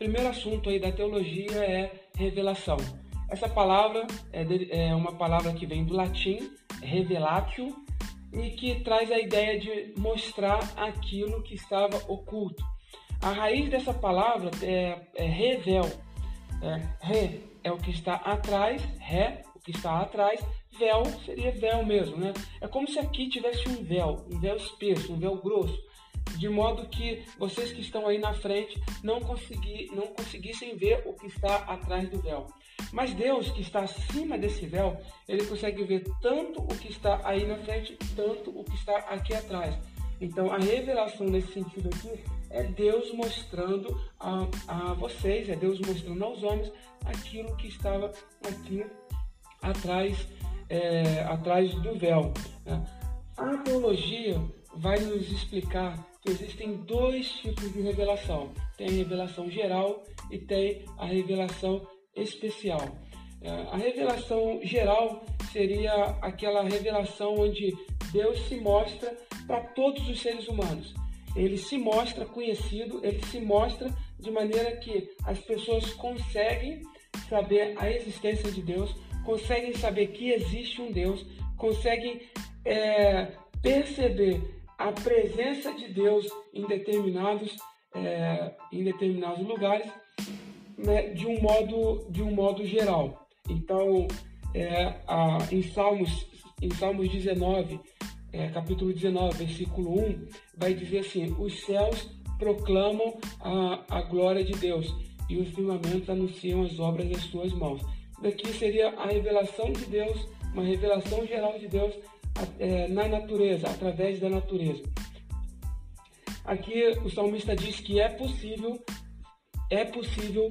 primeiro assunto aí da teologia é revelação. Essa palavra é, é uma palavra que vem do latim, revelatio, e que traz a ideia de mostrar aquilo que estava oculto. A raiz dessa palavra é, é revel. É, re é o que está atrás, ré, o que está atrás, véu seria véu mesmo, né? É como se aqui tivesse um véu, um véu espesso, um véu grosso, de modo que vocês que estão aí na frente não, consegui, não conseguissem ver o que está atrás do véu. Mas Deus, que está acima desse véu, ele consegue ver tanto o que está aí na frente, tanto o que está aqui atrás. Então, a revelação nesse sentido aqui é Deus mostrando a, a vocês, é Deus mostrando aos homens aquilo que estava aqui atrás, é, atrás do véu. Né? A teologia vai nos explicar que existem dois tipos de revelação: tem a revelação geral e tem a revelação especial. É, a revelação geral seria aquela revelação onde Deus se mostra para todos os seres humanos. Ele se mostra conhecido, ele se mostra de maneira que as pessoas conseguem saber a existência de Deus, conseguem saber que existe um Deus, conseguem é, perceber a presença de Deus em determinados, é, em determinados lugares né, de, um modo, de um modo geral. Então, é, a, em, Salmos, em Salmos 19, é, capítulo 19, versículo 1, vai dizer assim: Os céus proclamam a, a glória de Deus e os firmamentos anunciam as obras das suas mãos. Daqui seria a revelação de Deus, uma revelação geral de Deus é, na natureza, através da natureza. Aqui o salmista diz que é possível, é possível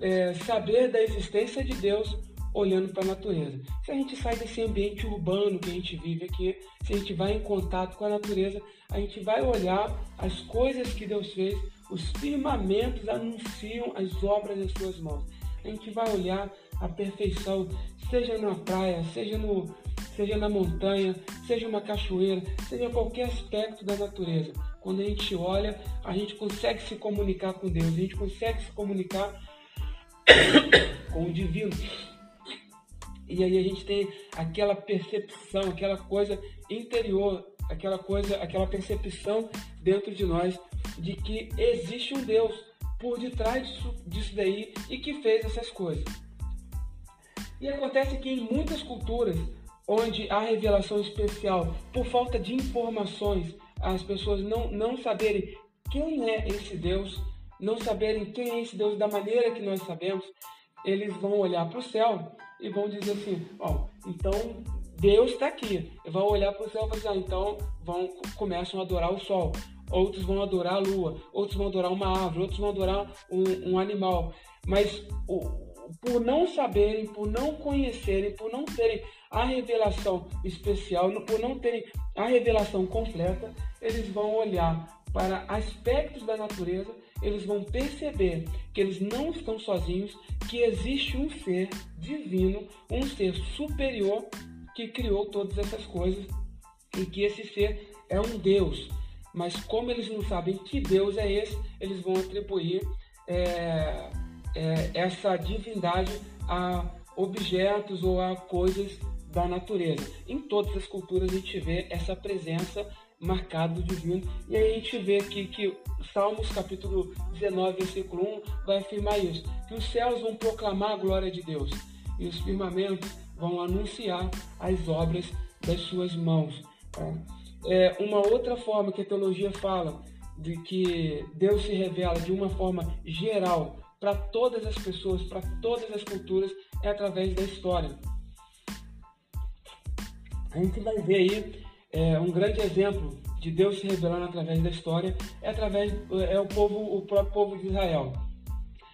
é, saber da existência de Deus olhando para a natureza. Se a gente sai desse ambiente urbano que a gente vive aqui, se a gente vai em contato com a natureza, a gente vai olhar as coisas que Deus fez, os firmamentos anunciam as obras das suas mãos. A gente vai olhar a perfeição, seja na praia, seja, no, seja na montanha, seja uma cachoeira, seja qualquer aspecto da natureza. Quando a gente olha, a gente consegue se comunicar com Deus, a gente consegue se comunicar com o divino. E aí a gente tem aquela percepção, aquela coisa interior, aquela coisa, aquela percepção dentro de nós de que existe um Deus por detrás disso, disso daí e que fez essas coisas. E acontece que em muitas culturas onde há revelação especial, por falta de informações, as pessoas não, não saberem quem é esse Deus, não saberem quem é esse Deus da maneira que nós sabemos, eles vão olhar para o céu e vão dizer assim, ó, então Deus está aqui. Vão olhar para o céu e dizer, ah, então vão, começam a adorar o sol. Outros vão adorar a lua, outros vão adorar uma árvore, outros vão adorar um, um animal. Mas o, por não saberem, por não conhecerem, por não terem a revelação especial, por não terem a revelação completa, eles vão olhar para aspectos da natureza, eles vão perceber que eles não estão sozinhos, que existe um ser divino, um ser superior que criou todas essas coisas e que esse ser é um Deus. Mas como eles não sabem que Deus é esse, eles vão atribuir é, é, essa divindade a objetos ou a coisas da natureza. Em todas as culturas a gente vê essa presença marcada do divino. E aí a gente vê aqui que Salmos capítulo 19, versículo 1 vai afirmar isso, que os céus vão proclamar a glória de Deus e os firmamentos vão anunciar as obras das suas mãos. É uma outra forma que a teologia fala de que Deus se revela de uma forma geral para todas as pessoas, para todas as culturas, é através da história. A gente vai ver aí é, um grande exemplo de Deus se revelando através da história é através é o povo, o próprio povo de Israel.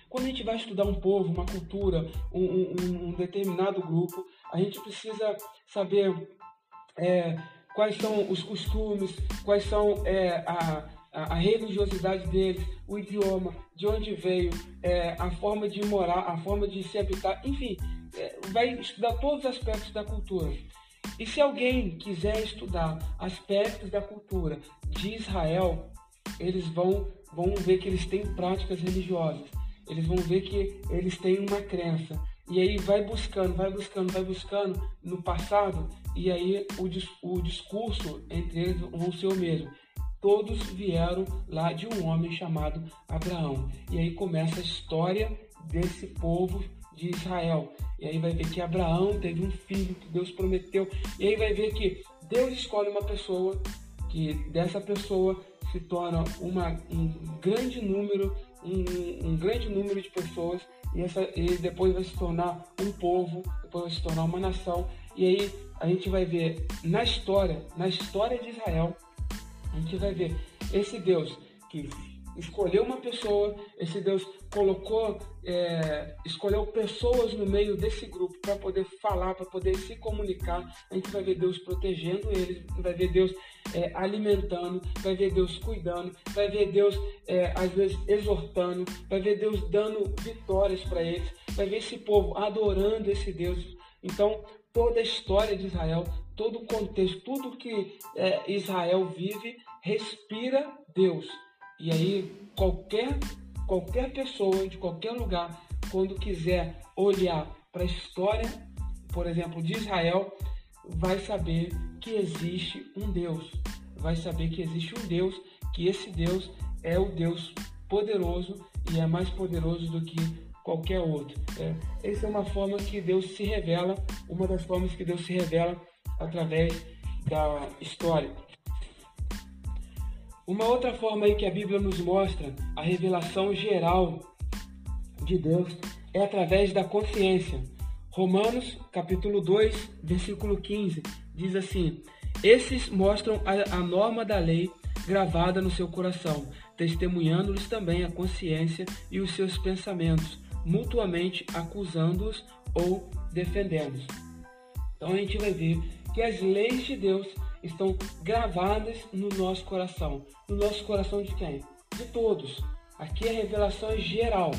Quando a gente vai estudar um povo, uma cultura, um, um, um determinado grupo, a gente precisa saber é, quais são os costumes, quais são é, a, a, religiosidade deles, o idioma, de onde veio, é, a forma de morar, a forma de se habitar, enfim, é, vai estudar todos os aspectos da cultura. E se alguém quiser estudar aspectos da cultura de Israel, eles vão, vão ver que eles têm práticas religiosas. eles vão ver que eles têm uma crença. E aí vai buscando, vai buscando, vai buscando no passado, e aí o, o discurso entre eles vão ser o mesmo. Todos vieram lá de um homem chamado Abraão. E aí começa a história desse povo de Israel. E aí vai ver que Abraão teve um filho que Deus prometeu. E aí vai ver que Deus escolhe uma pessoa, que dessa pessoa se torna uma, um grande número, um, um grande número de pessoas, e, essa, e depois vai se tornar um povo, depois vai se tornar uma nação. E aí a gente vai ver na história, na história de Israel, a gente vai ver esse Deus que escolheu uma pessoa, esse Deus colocou, é, escolheu pessoas no meio desse grupo para poder falar, para poder se comunicar. A gente vai ver Deus protegendo eles, vai ver Deus é, alimentando, vai ver Deus cuidando, vai ver Deus é, às vezes exortando, vai ver Deus dando vitórias para eles, vai ver esse povo adorando esse Deus. Então, toda a história de Israel, todo o contexto, tudo que é, Israel vive, respira Deus. E aí qualquer qualquer pessoa de qualquer lugar, quando quiser olhar para a história, por exemplo, de Israel, vai saber que existe um Deus. Vai saber que existe um Deus, que esse Deus é o Deus poderoso e é mais poderoso do que qualquer outro. É, essa é uma forma que Deus se revela, uma das formas que Deus se revela através da história. Uma outra forma aí que a Bíblia nos mostra a revelação geral de Deus é através da consciência. Romanos, capítulo 2, versículo 15, diz assim: Esses mostram a, a norma da lei gravada no seu coração, testemunhando-lhes também a consciência e os seus pensamentos, mutuamente acusando-os ou defendendo-os. Então a gente vai ver que as leis de Deus estão gravadas no nosso coração. No nosso coração de quem? De todos. Aqui a revelação é geral,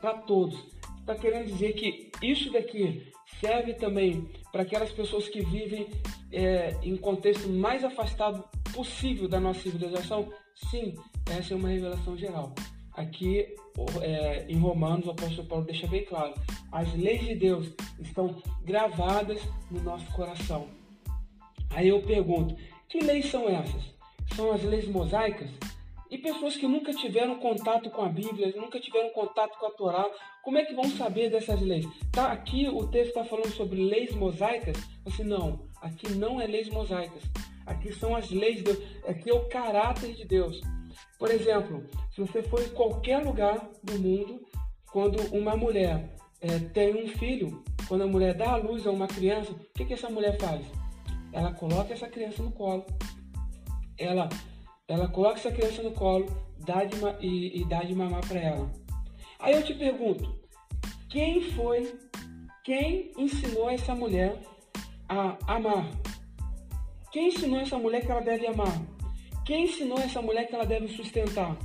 para todos. Está querendo dizer que isso daqui serve também para aquelas pessoas que vivem é, em contexto mais afastado possível da nossa civilização? Sim, essa é uma revelação geral. Aqui é, em Romanos, o apóstolo Paulo deixa bem claro: as leis de Deus estão gravadas no nosso coração. Aí eu pergunto: que leis são essas? São as leis mosaicas? E pessoas que nunca tiveram contato com a Bíblia, nunca tiveram contato com a Torá, como é que vão saber dessas leis? Tá aqui o texto está falando sobre leis mosaicas? Assim, não, aqui não é leis mosaicas. Aqui são as leis de aqui é o caráter de Deus. Por exemplo, se você for em qualquer lugar do mundo, quando uma mulher é, tem um filho, quando a mulher dá à luz a uma criança, o que, que essa mulher faz? Ela coloca essa criança no colo, ela, ela coloca essa criança no colo dá de, e, e dá de mamar para ela. Aí eu te pergunto, quem foi, quem ensinou essa mulher a amar? Quem ensinou essa mulher que ela deve amar? Quem ensinou essa mulher que ela deve sustentar?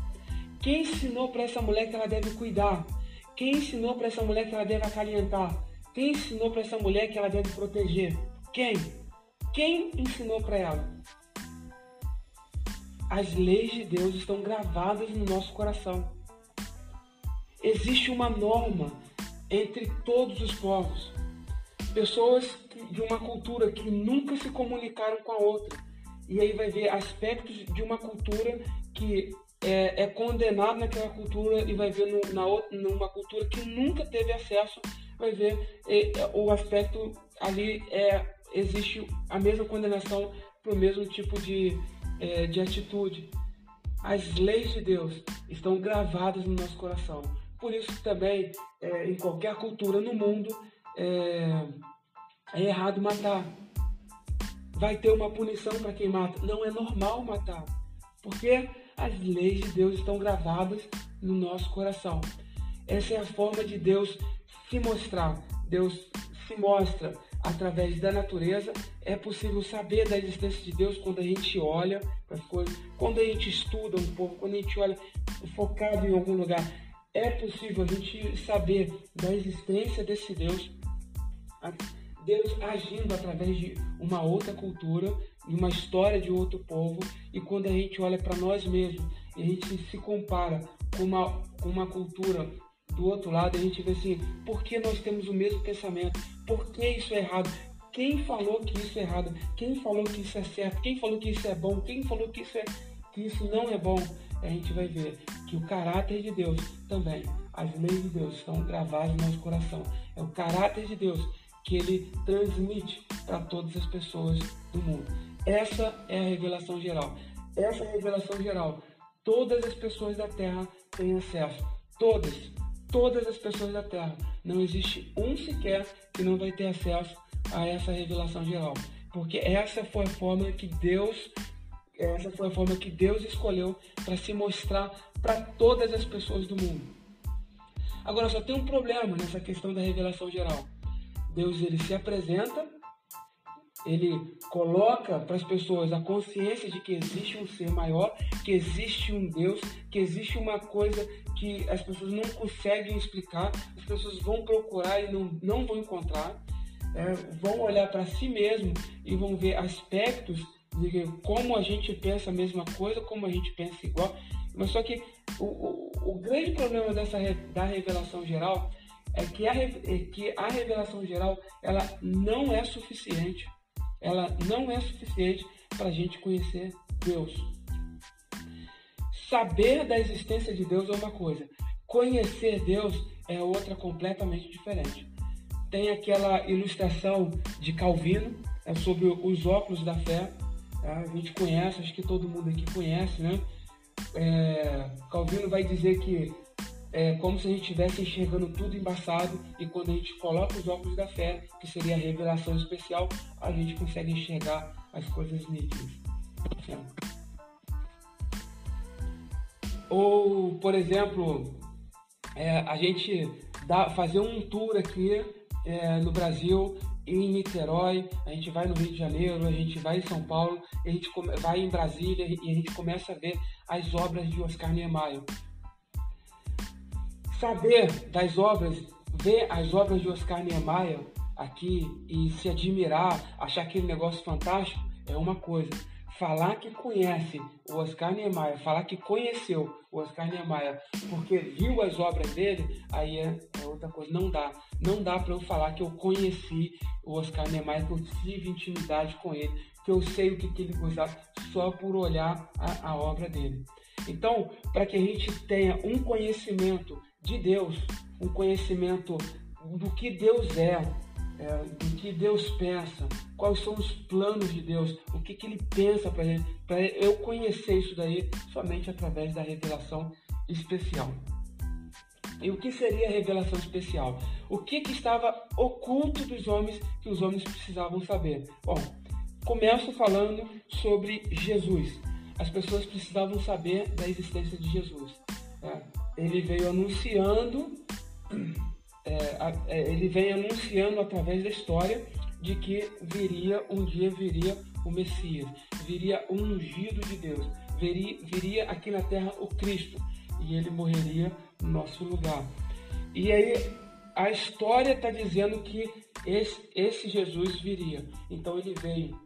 Quem ensinou para essa mulher que ela deve cuidar? Quem ensinou para essa mulher que ela deve acalentar? Quem ensinou para essa mulher que ela deve proteger? Quem? Quem ensinou para ela? As leis de Deus estão gravadas no nosso coração. Existe uma norma entre todos os povos. Pessoas de uma cultura que nunca se comunicaram com a outra. E aí vai ver aspectos de uma cultura que é, é condenado naquela cultura e vai ver no, na outra, numa cultura que nunca teve acesso, vai ver o aspecto ali é existe a mesma condenação para o mesmo tipo de, é, de atitude. As leis de Deus estão gravadas no nosso coração. Por isso também, é, em qualquer cultura no mundo, é, é errado matar. Vai ter uma punição para quem mata. Não é normal matar. Porque as leis de Deus estão gravadas no nosso coração. Essa é a forma de Deus se mostrar. Deus se mostra através da natureza, é possível saber da existência de Deus quando a gente olha para as coisas, quando a gente estuda um pouco, quando a gente olha focado em algum lugar. É possível a gente saber da existência desse Deus, Deus agindo através de uma outra cultura, de uma história de outro povo, e quando a gente olha para nós mesmos e a gente se compara com uma, com uma cultura do outro lado, a gente vê assim, por que nós temos o mesmo pensamento? Por que isso é errado? Quem falou que isso é errado? Quem falou que isso é certo? Quem falou que isso é bom? Quem falou que isso, é, que isso não é bom? A gente vai ver que o caráter de Deus também, as leis de Deus estão gravadas no nosso coração. É o caráter de Deus que ele transmite para todas as pessoas do mundo. Essa é a revelação geral. Essa é a revelação geral. Todas as pessoas da Terra têm acesso. Todas. Todas as pessoas da Terra. Não existe um sequer que não vai ter acesso a essa revelação geral. Porque essa foi a forma que Deus essa foi a forma que Deus escolheu para se mostrar para todas as pessoas do mundo. Agora só tem um problema nessa questão da revelação geral. Deus ele se apresenta, ele coloca para as pessoas a consciência de que existe um ser maior, que existe um Deus, que existe uma coisa que as pessoas não conseguem explicar, as pessoas vão procurar e não, não vão encontrar é, vão olhar para si mesmo e vão ver aspectos de como a gente pensa a mesma coisa, como a gente pensa igual. Mas só que o, o, o grande problema dessa da revelação geral é que a, é que a revelação geral ela não é suficiente. Ela não é suficiente para a gente conhecer Deus. Saber da existência de Deus é uma coisa, conhecer Deus é outra completamente diferente tem aquela ilustração de Calvino é sobre os óculos da fé. Tá? A gente conhece, acho que todo mundo aqui conhece, né? É, Calvino vai dizer que é como se a gente estivesse enxergando tudo embaçado e quando a gente coloca os óculos da fé, que seria a revelação especial, a gente consegue enxergar as coisas nítidas. Ou, por exemplo, é, a gente dá, fazer um tour aqui é, no Brasil, em Niterói, a gente vai no Rio de Janeiro, a gente vai em São Paulo, a gente vai em Brasília e a gente começa a ver as obras de Oscar Niemeyer. Saber das obras, ver as obras de Oscar Niemeyer aqui e se admirar, achar aquele negócio fantástico é uma coisa falar que conhece o Oscar Niemeyer, falar que conheceu o Oscar Niemeyer porque viu as obras dele, aí é, é outra coisa. Não dá. Não dá para eu falar que eu conheci o Oscar Niemeyer, que eu tive intimidade com ele, que eu sei o que, que ele gostava só por olhar a, a obra dele. Então, para que a gente tenha um conhecimento de Deus, um conhecimento do que Deus é, é, do que Deus pensa, quais são os planos de Deus, o que, que Ele pensa para gente, para eu conhecer isso daí somente através da revelação especial. E o que seria a revelação especial? O que, que estava oculto dos homens que os homens precisavam saber? Bom, começo falando sobre Jesus. As pessoas precisavam saber da existência de Jesus. Né? Ele veio anunciando é, é, ele vem anunciando através da história de que viria um dia viria o Messias, viria o ungido de Deus, viria, viria aqui na terra o Cristo e ele morreria no nosso lugar. E aí a história está dizendo que esse, esse, Jesus viria, então ele veio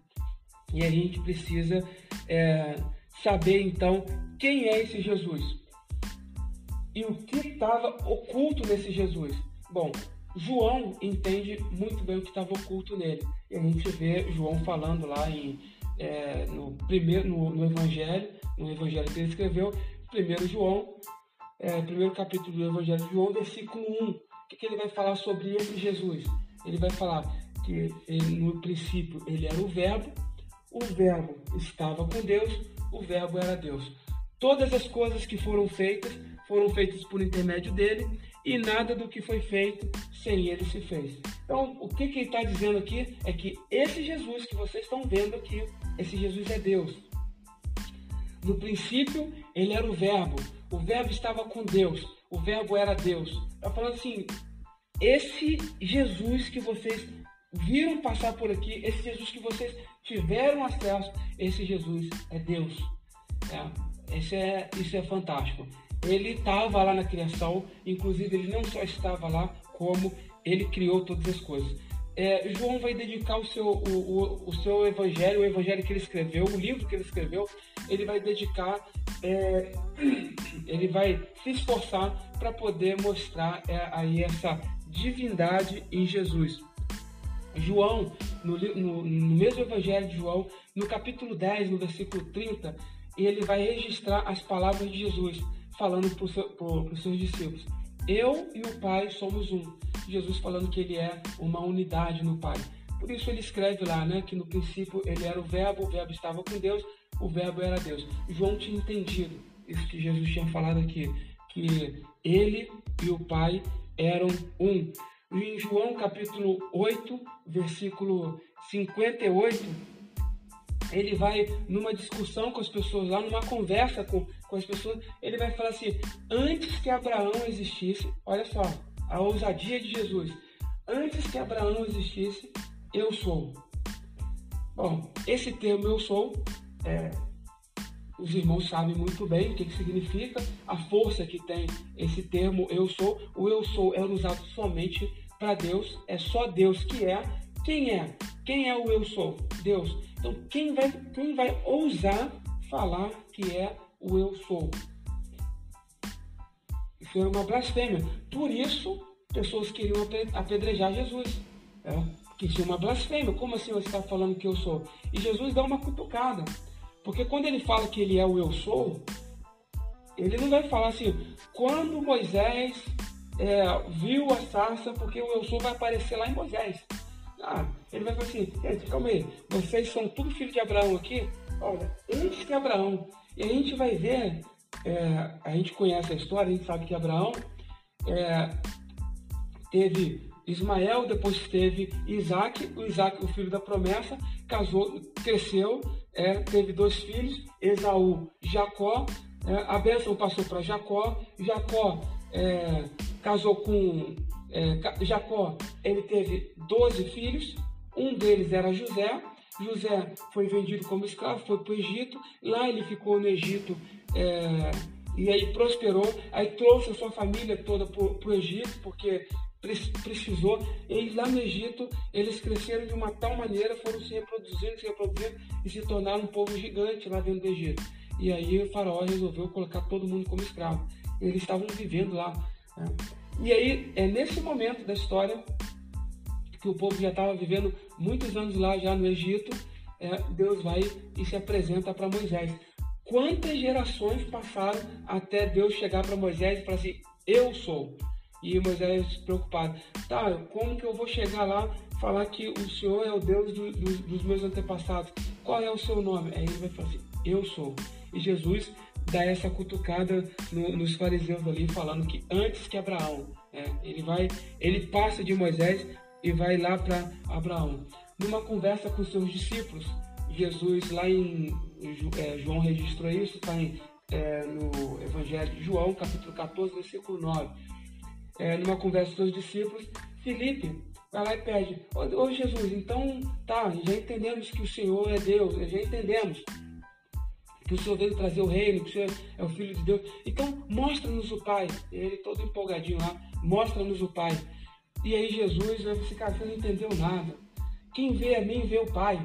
e a gente precisa é, saber então quem é esse Jesus e o que estava oculto nesse Jesus. Bom, João entende muito bem o que estava oculto nele. E a gente vê João falando lá em, é, no primeiro no, no, Evangelho, no Evangelho que ele escreveu, primeiro João, é, primeiro capítulo do Evangelho de João, versículo 1. O que, que ele vai falar sobre esse Jesus? Ele vai falar que ele, no princípio ele era o Verbo, o Verbo estava com Deus, o Verbo era Deus. Todas as coisas que foram feitas foram feitas por intermédio dele e nada do que foi feito sem ele se fez. Então, o que, que ele está dizendo aqui é que esse Jesus que vocês estão vendo aqui, esse Jesus é Deus. No princípio, ele era o Verbo, o Verbo estava com Deus, o Verbo era Deus. Está falando assim: esse Jesus que vocês viram passar por aqui, esse Jesus que vocês tiveram acesso, esse Jesus é Deus. É, esse é, isso é fantástico ele estava lá na criação, inclusive ele não só estava lá, como ele criou todas as coisas. É, João vai dedicar o seu, o, o, o, seu evangelho, o evangelho que ele escreveu, o livro que ele escreveu, ele vai dedicar é, ele vai se esforçar para poder mostrar é, aí essa divindade em Jesus. João, no, no, no, mesmo Evangelho de João, no capítulo 10, no versículo 30, ele vai registrar as palavras de Jesus, falando para os seus discípulos: Eu e o Pai somos um. Jesus falando que ele é uma unidade no Pai. Por isso ele escreve lá, né, que no princípio ele era o Verbo, o Verbo estava com Deus, o Verbo era Deus. João tinha entendido isso que Jesus tinha falado aqui, que ele e o Pai eram um. Em João capítulo 8, versículo 58, ele vai numa discussão com as pessoas lá, numa conversa com, com as pessoas, ele vai falar assim: antes que Abraão existisse, olha só, a ousadia de Jesus, antes que Abraão existisse, eu sou. Bom, esse termo eu sou, é, os irmãos sabem muito bem o que, que significa, a força que tem esse termo eu sou. O eu sou é usado somente para Deus, é só Deus que é. Quem é? Quem é o eu sou? Deus. Então, quem vai, quem vai ousar falar que é o eu sou? Isso era uma blasfêmia. Por isso, pessoas queriam apedrejar Jesus. É, que tinha uma blasfêmia. Como assim você está falando que eu sou? E Jesus dá uma cutucada. Porque quando ele fala que ele é o eu sou, ele não vai falar assim, quando Moisés é, viu a sarça, porque o eu sou vai aparecer lá em Moisés. Ah, ele vai falar assim, gente, calma aí, vocês são tudo filho de Abraão aqui? Olha, antes que Abraão. E a gente vai ver, é, a gente conhece a história, a gente sabe que Abraão é, teve Ismael, depois teve Isaac, o Isaac, o filho da promessa, casou, cresceu, é, teve dois filhos, Esaú, Jacó. É, a bênção passou para Jacó. Jacó é, casou com é, Jacó. Ele teve 12 filhos. Um deles era José. José foi vendido como escravo, foi para o Egito. Lá ele ficou no Egito é, e aí prosperou. Aí trouxe a sua família toda para o Egito, porque precisou. E lá no Egito, eles cresceram de uma tal maneira, foram se reproduzindo, se reproduzindo e se tornaram um povo gigante lá dentro do Egito. E aí o faraó resolveu colocar todo mundo como escravo. Eles estavam vivendo lá. Né? E aí é nesse momento da história que o povo já estava vivendo muitos anos lá já no Egito, é, Deus vai e se apresenta para Moisés. Quantas gerações passaram até Deus chegar para Moisés e falar assim: Eu sou. E Moisés preocupado, tá, como que eu vou chegar lá falar que o Senhor é o Deus do, do, dos meus antepassados? Qual é o seu nome? Aí ele vai falar assim, eu sou. E Jesus dá essa cutucada no, nos fariseus ali, falando que antes que Abraão, é, ele vai, ele passa de Moisés e vai lá para Abraão. Numa conversa com seus discípulos, Jesus lá em é, João registrou isso, está é, no Evangelho de João, capítulo 14, versículo 9 é, numa conversa com seus discípulos, Felipe vai lá e pede, ô, ô, Jesus, então tá, já entendemos que o Senhor é Deus, já entendemos que o Senhor veio trazer o reino, que o Senhor é o Filho de Deus, então mostra-nos o Pai. Ele todo empolgadinho lá, mostra-nos o Pai. E aí Jesus vai ficar, você não entendeu nada. Quem vê a mim vê o Pai.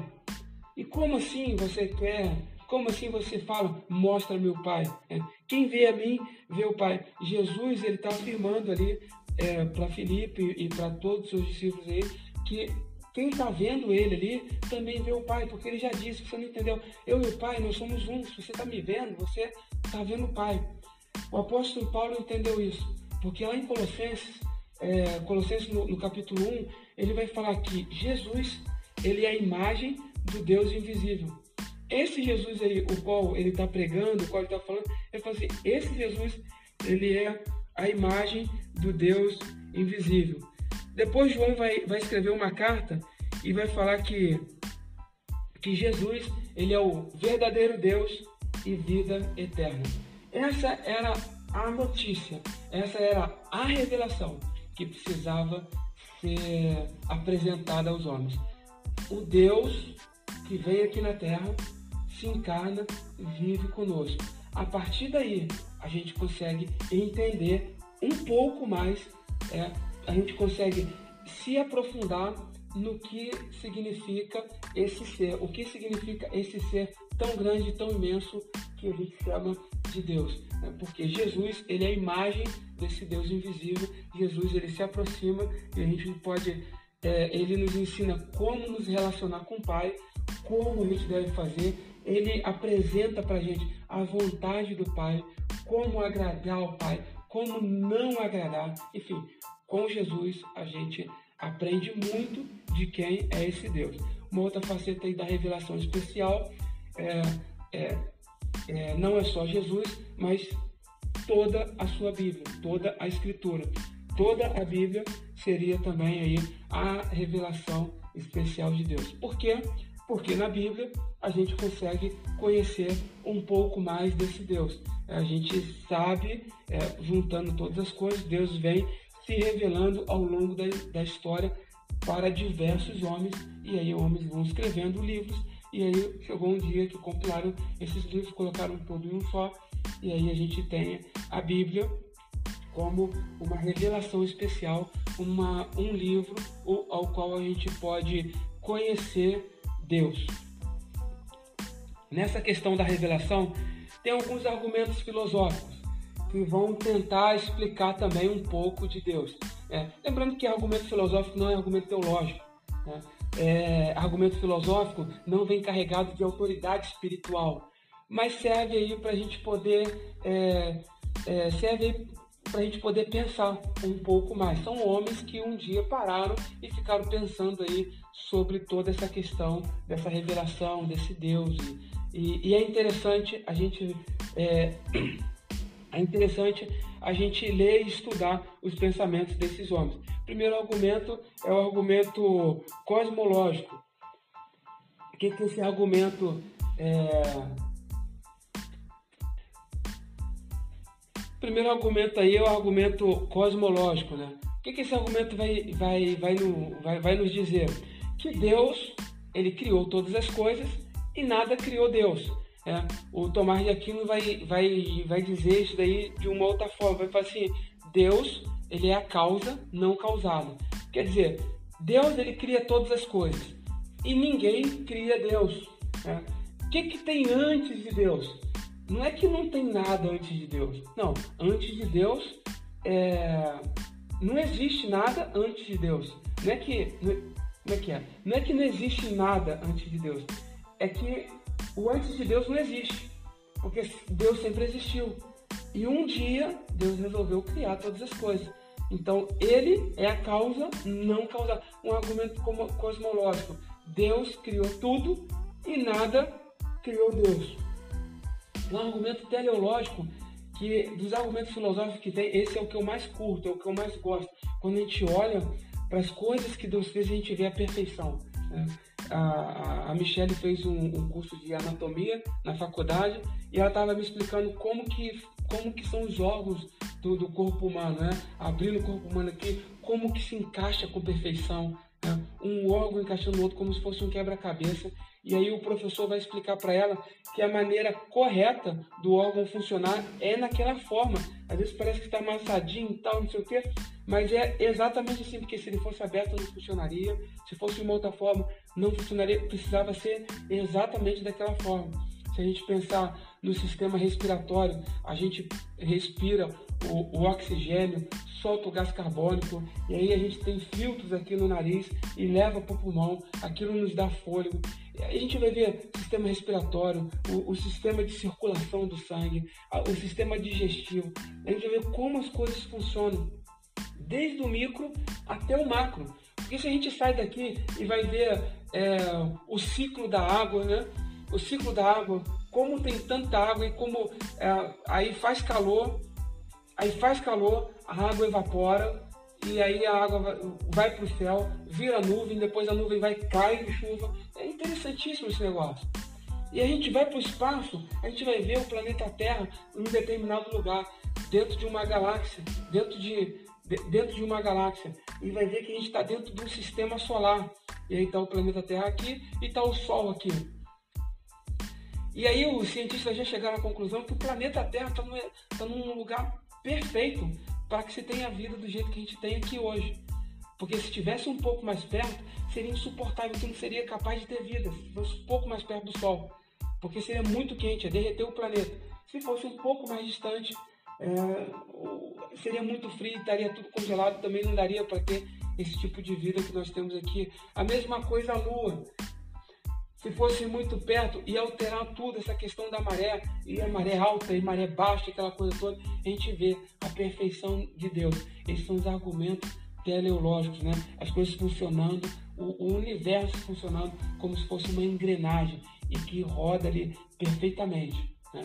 E como assim você quer como assim você fala, mostra meu Pai? É, quem vê a mim, vê o Pai. Jesus, ele está afirmando ali é, para Filipe e para todos os seus discípulos aí, que quem está vendo ele ali também vê o Pai, porque ele já disse, você não entendeu? Eu e o Pai, nós somos um. Se você está me vendo, você está vendo o Pai. O apóstolo Paulo entendeu isso, porque lá em Colossenses, é, Colossenses no, no capítulo 1, ele vai falar que Jesus, ele é a imagem do Deus invisível. Esse Jesus aí, o qual ele está pregando, o qual ele está falando, ele fala assim, esse Jesus, ele é a imagem do Deus invisível. Depois João vai, vai escrever uma carta e vai falar que, que Jesus, ele é o verdadeiro Deus e vida eterna. Essa era a notícia, essa era a revelação que precisava ser apresentada aos homens. O Deus que veio aqui na terra se encarna vive conosco. A partir daí, a gente consegue entender um pouco mais, é, a gente consegue se aprofundar no que significa esse ser, o que significa esse ser tão grande, tão imenso que a gente chama de Deus. Né? Porque Jesus, ele é a imagem desse Deus invisível. Jesus, ele se aproxima e a gente pode, é, ele nos ensina como nos relacionar com o Pai, como a gente deve fazer. Ele apresenta para a gente a vontade do Pai, como agradar ao Pai, como não agradar. Enfim, com Jesus a gente aprende muito de quem é esse Deus. Uma outra faceta aí da revelação especial é, é, é, não é só Jesus, mas toda a sua Bíblia, toda a Escritura. Toda a Bíblia seria também aí a revelação especial de Deus. Por quê? Porque na Bíblia a gente consegue conhecer um pouco mais desse Deus. A gente sabe, é, juntando todas as coisas, Deus vem se revelando ao longo da, da história para diversos homens, e aí homens vão escrevendo livros, e aí chegou um dia que compilaram esses livros, colocaram tudo em um só, e aí a gente tem a Bíblia como uma revelação especial, uma, um livro ao qual a gente pode conhecer Deus. Nessa questão da revelação, tem alguns argumentos filosóficos que vão tentar explicar também um pouco de Deus. É, lembrando que argumento filosófico não é argumento teológico. Né? É, argumento filosófico não vem carregado de autoridade espiritual, mas serve aí para a gente poder é, é serve para a gente poder pensar um pouco mais. São homens que um dia pararam e ficaram pensando aí sobre toda essa questão dessa revelação desse Deus e, e, é interessante a gente é, é interessante a gente ler e estudar os pensamentos desses homens. O primeiro argumento é o argumento cosmológico. O que, que esse argumento é... O primeiro argumento aí é o argumento cosmológico, né? O que, que esse argumento vai, vai, vai, no, vai, vai nos dizer? Que Deus, ele criou todas as coisas e nada criou Deus. É, o Tomás de Aquino vai, vai, vai dizer isso daí de uma outra forma. Vai falar assim: Deus, ele é a causa não causada. Quer dizer, Deus ele cria todas as coisas e ninguém cria Deus. É. O que, que tem antes de Deus? Não é que não tem nada antes de Deus. Não, antes de Deus é... não existe nada antes de Deus. Não é que não é que é? Não é que não existe nada antes de Deus. É que o antes de Deus não existe, porque Deus sempre existiu. E um dia Deus resolveu criar todas as coisas. Então ele é a causa não causada. Um argumento cosmológico. Deus criou tudo e nada criou Deus. Um argumento teleológico que dos argumentos filosóficos que tem, esse é o que eu mais curto, é o que eu mais gosto. Quando a gente olha para as coisas que Deus fez, a gente vê a perfeição. Né? A, a Michelle fez um, um, curso de anatomia na faculdade e ela estava me explicando como que, como que são os órgãos do, do, corpo humano, né? Abrindo o corpo humano aqui, como que se encaixa com perfeição, né? um órgão encaixando no outro como se fosse um quebra-cabeça. E aí o professor vai explicar para ela que a maneira correta do órgão funcionar é naquela forma. Às vezes parece que está amassadinho e tal, não sei o quê, mas é exatamente assim, porque se ele fosse aberto não funcionaria, se fosse de uma outra forma não funcionaria, precisava ser exatamente daquela forma. Se a gente pensar no sistema respiratório, a gente respira o, o, oxigênio, solta o gás carbônico, e aí a gente tem filtros aqui no nariz e leva para o pulmão, aquilo nos dá fôlego. E a gente vai ver o sistema respiratório, o, o sistema de circulação do sangue, o sistema digestivo. A gente vai ver como as coisas funcionam, desde o micro até o macro. Porque se a gente sai daqui e vai ver é, o ciclo da água, né? O ciclo da água, como tem tanta água e como é, aí faz calor, aí faz calor, a água evapora e aí a água vai, para o céu, vira nuvem, depois a nuvem vai cair em chuva. É interessantíssimo esse negócio. E a gente vai para o espaço, a gente vai ver o planeta Terra em um determinado lugar, dentro de uma galáxia, dentro de, dentro de uma galáxia, e vai ver que a gente está dentro de um sistema solar. E aí está o planeta Terra aqui e está o Sol aqui. E aí os cientistas já chegaram à conclusão que o planeta Terra está num, tá num lugar perfeito para que se tenha vida do jeito que a gente tem aqui hoje. Porque se estivesse um pouco mais perto, seria insuportável, que não seria capaz de ter vida, se fosse um pouco mais perto do Sol. porque seria muito quente, é derreter o planeta. Se fosse um pouco mais distante, é, seria muito frio, estaria tudo congelado, também não daria para ter esse tipo de vida que nós temos aqui. A mesma coisa a Lua. Se fosse muito perto, ia alterar tudo, essa questão da maré, e a maré alta e maré baixa, aquela coisa toda. A gente vê a perfeição de Deus. Esses são os argumentos teleológicos, né? As coisas funcionando, o, universo funcionando como se fosse uma engrenagem e que roda ali perfeitamente. Né?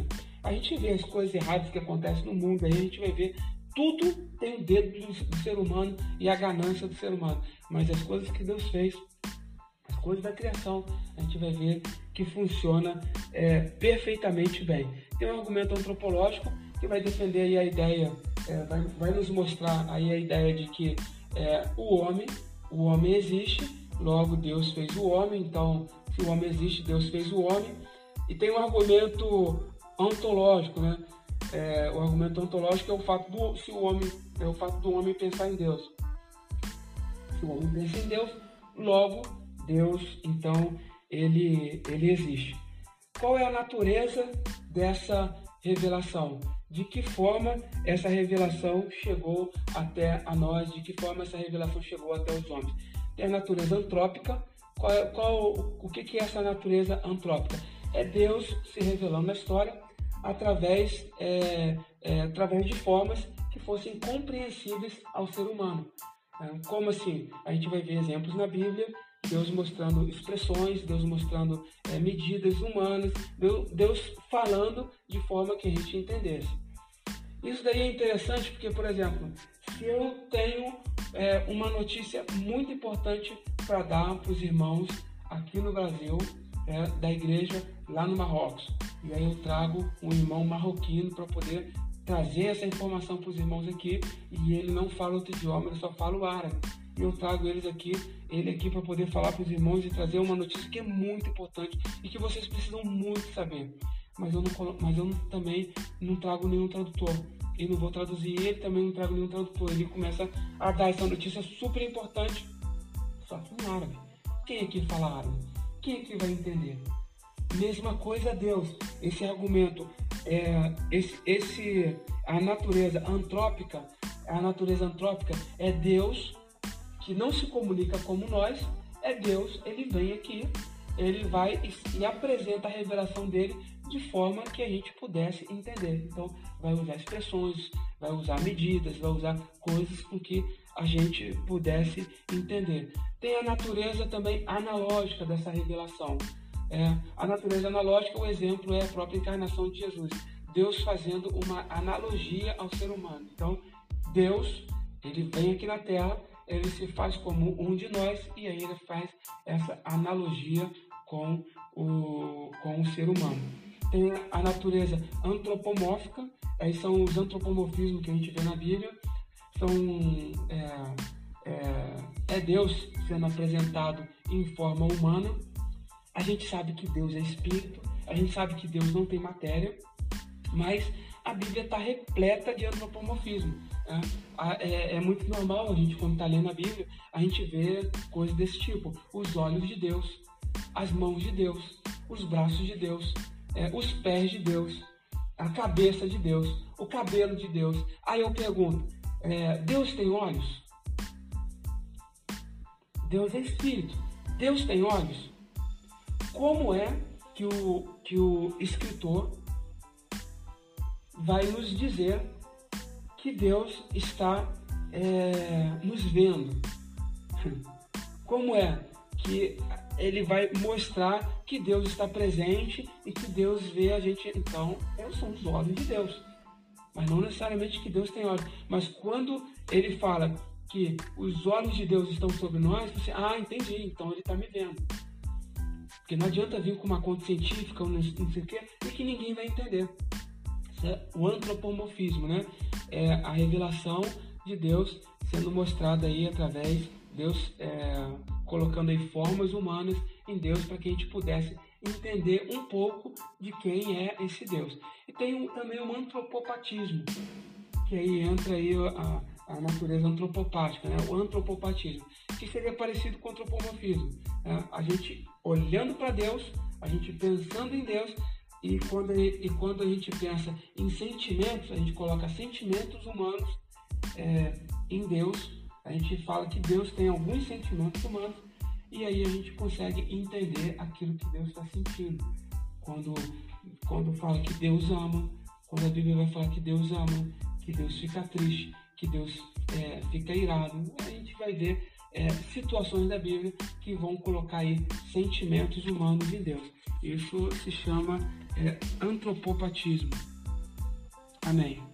A gente vê as coisas erradas que acontecem no mundo, aí a gente vai ver tudo tem o dedo do, ser humano e a ganância do ser humano. Mas as coisas que Deus fez, as coisas da criação, a gente vai ver que funciona é, perfeitamente bem. Tem um argumento antropológico que vai defender a ideia, é, vai, vai, nos mostrar aí a ideia de que é, o homem, o homem existe, logo Deus fez o homem, então se o homem existe, Deus fez o homem. E tem um argumento ontológico, né? É, o argumento ontológico é o fato do se o homem é o fato do homem pensar em Deus. Se o homem pensa em Deus, logo Deus, então ele ele existe. Qual é a natureza dessa revelação? De que forma essa revelação chegou até a nós? De que forma essa revelação chegou até os homens? Tem a natureza antrópica. Qual, é, qual o que, que é essa natureza antrópica? É Deus se revelando na história através, é, é, através de formas que fossem compreensíveis ao ser humano. É, como assim? A gente vai ver exemplos na Bíblia, Deus mostrando expressões, Deus mostrando é, medidas humanas, Deus falando de forma que a gente entendesse. Isso daí é interessante porque, por exemplo, se eu tenho é, uma notícia muito importante para dar para os irmãos aqui no Brasil, é, da igreja lá no Marrocos. E aí eu trago um irmão marroquino para poder trazer essa informação para os irmãos aqui e ele não fala outro idioma, ele só fala o árabe. E eu trago eles aqui, ele aqui para poder falar para os irmãos e trazer uma notícia que é muito importante e que vocês precisam muito saber. Mas eu, não, mas eu também não trago nenhum tradutor e não vou traduzir ele também não trago nenhum tradutor. Ele começa a dar essa notícia super importante, só que em árabe. Quem aqui fala árabe? Quem aqui vai entender? Mesma coisa Deus. Esse argumento, é, esse, esse, a natureza antrópica, a natureza antrópica é Deus que não se comunica como nós, é Deus, ele vem aqui, ele vai e, e apresenta a revelação dele de forma que a gente pudesse entender. Então, vai usar expressões, vai usar medidas, vai usar coisas com que a gente pudesse entender. Tem a natureza também analógica dessa revelação. É, a natureza analógica, o exemplo é a própria encarnação de Jesus. Deus fazendo uma analogia ao ser humano. Então, Deus, ele vem aqui na Terra, ele se faz como um de nós e aí ele faz essa analogia com o, com o ser humano. Tem a natureza antropomórfica, aí são os antropomorfismos que a gente vê na Bíblia, são é, é, é Deus sendo apresentado em forma humana, a gente sabe que Deus é espírito, a gente sabe que Deus não tem matéria, mas a Bíblia está repleta de antropomorfismo. Né? É, é, muito normal a gente, quando está lendo a Bíblia, a gente vê coisas desse tipo: os olhos de Deus, as mãos de Deus, os braços de Deus, é, os pés de Deus, a cabeça de Deus, o cabelo de Deus. Aí eu pergunto: é, Deus tem olhos? Deus é espírito. Deus tem olhos? como é que o, que o escritor vai nos dizer que Deus está é, nos vendo. Como é que ele vai mostrar que Deus está presente e que Deus vê a gente. Então, são os olhos de Deus. Mas não necessariamente que Deus tem olhos. Mas quando ele fala que os olhos de Deus estão sobre nós, você, ah, entendi, então ele está me vendo. Porque não adianta vir com uma conta científica ou não sei o quê, e que ninguém vai entender. Isso é o antropomorfismo, né? É a revelação de Deus sendo mostrada aí através Deus é, colocando aí formas humanas em Deus para que a gente pudesse entender um pouco de quem é esse Deus. E tem também o antropopatismo, que aí entra aí a, a natureza antropopática, né? o antropopatismo, que seria parecido com o antropomorfismo. Né? A gente olhando para Deus, a gente pensando em Deus e quando, e quando a gente pensa em sentimentos, a gente coloca sentimentos humanos é, em Deus, a gente fala que Deus tem alguns sentimentos humanos e aí a gente consegue entender aquilo que Deus está sentindo. Quando, quando fala que Deus ama, quando a Bíblia vai falar que Deus ama, que Deus fica triste, que Deus é, fica irado, a gente vai ver é, situações da Bíblia que vão colocar aí sentimentos humanos em Deus. Isso se chama é, antropopatismo. Amém.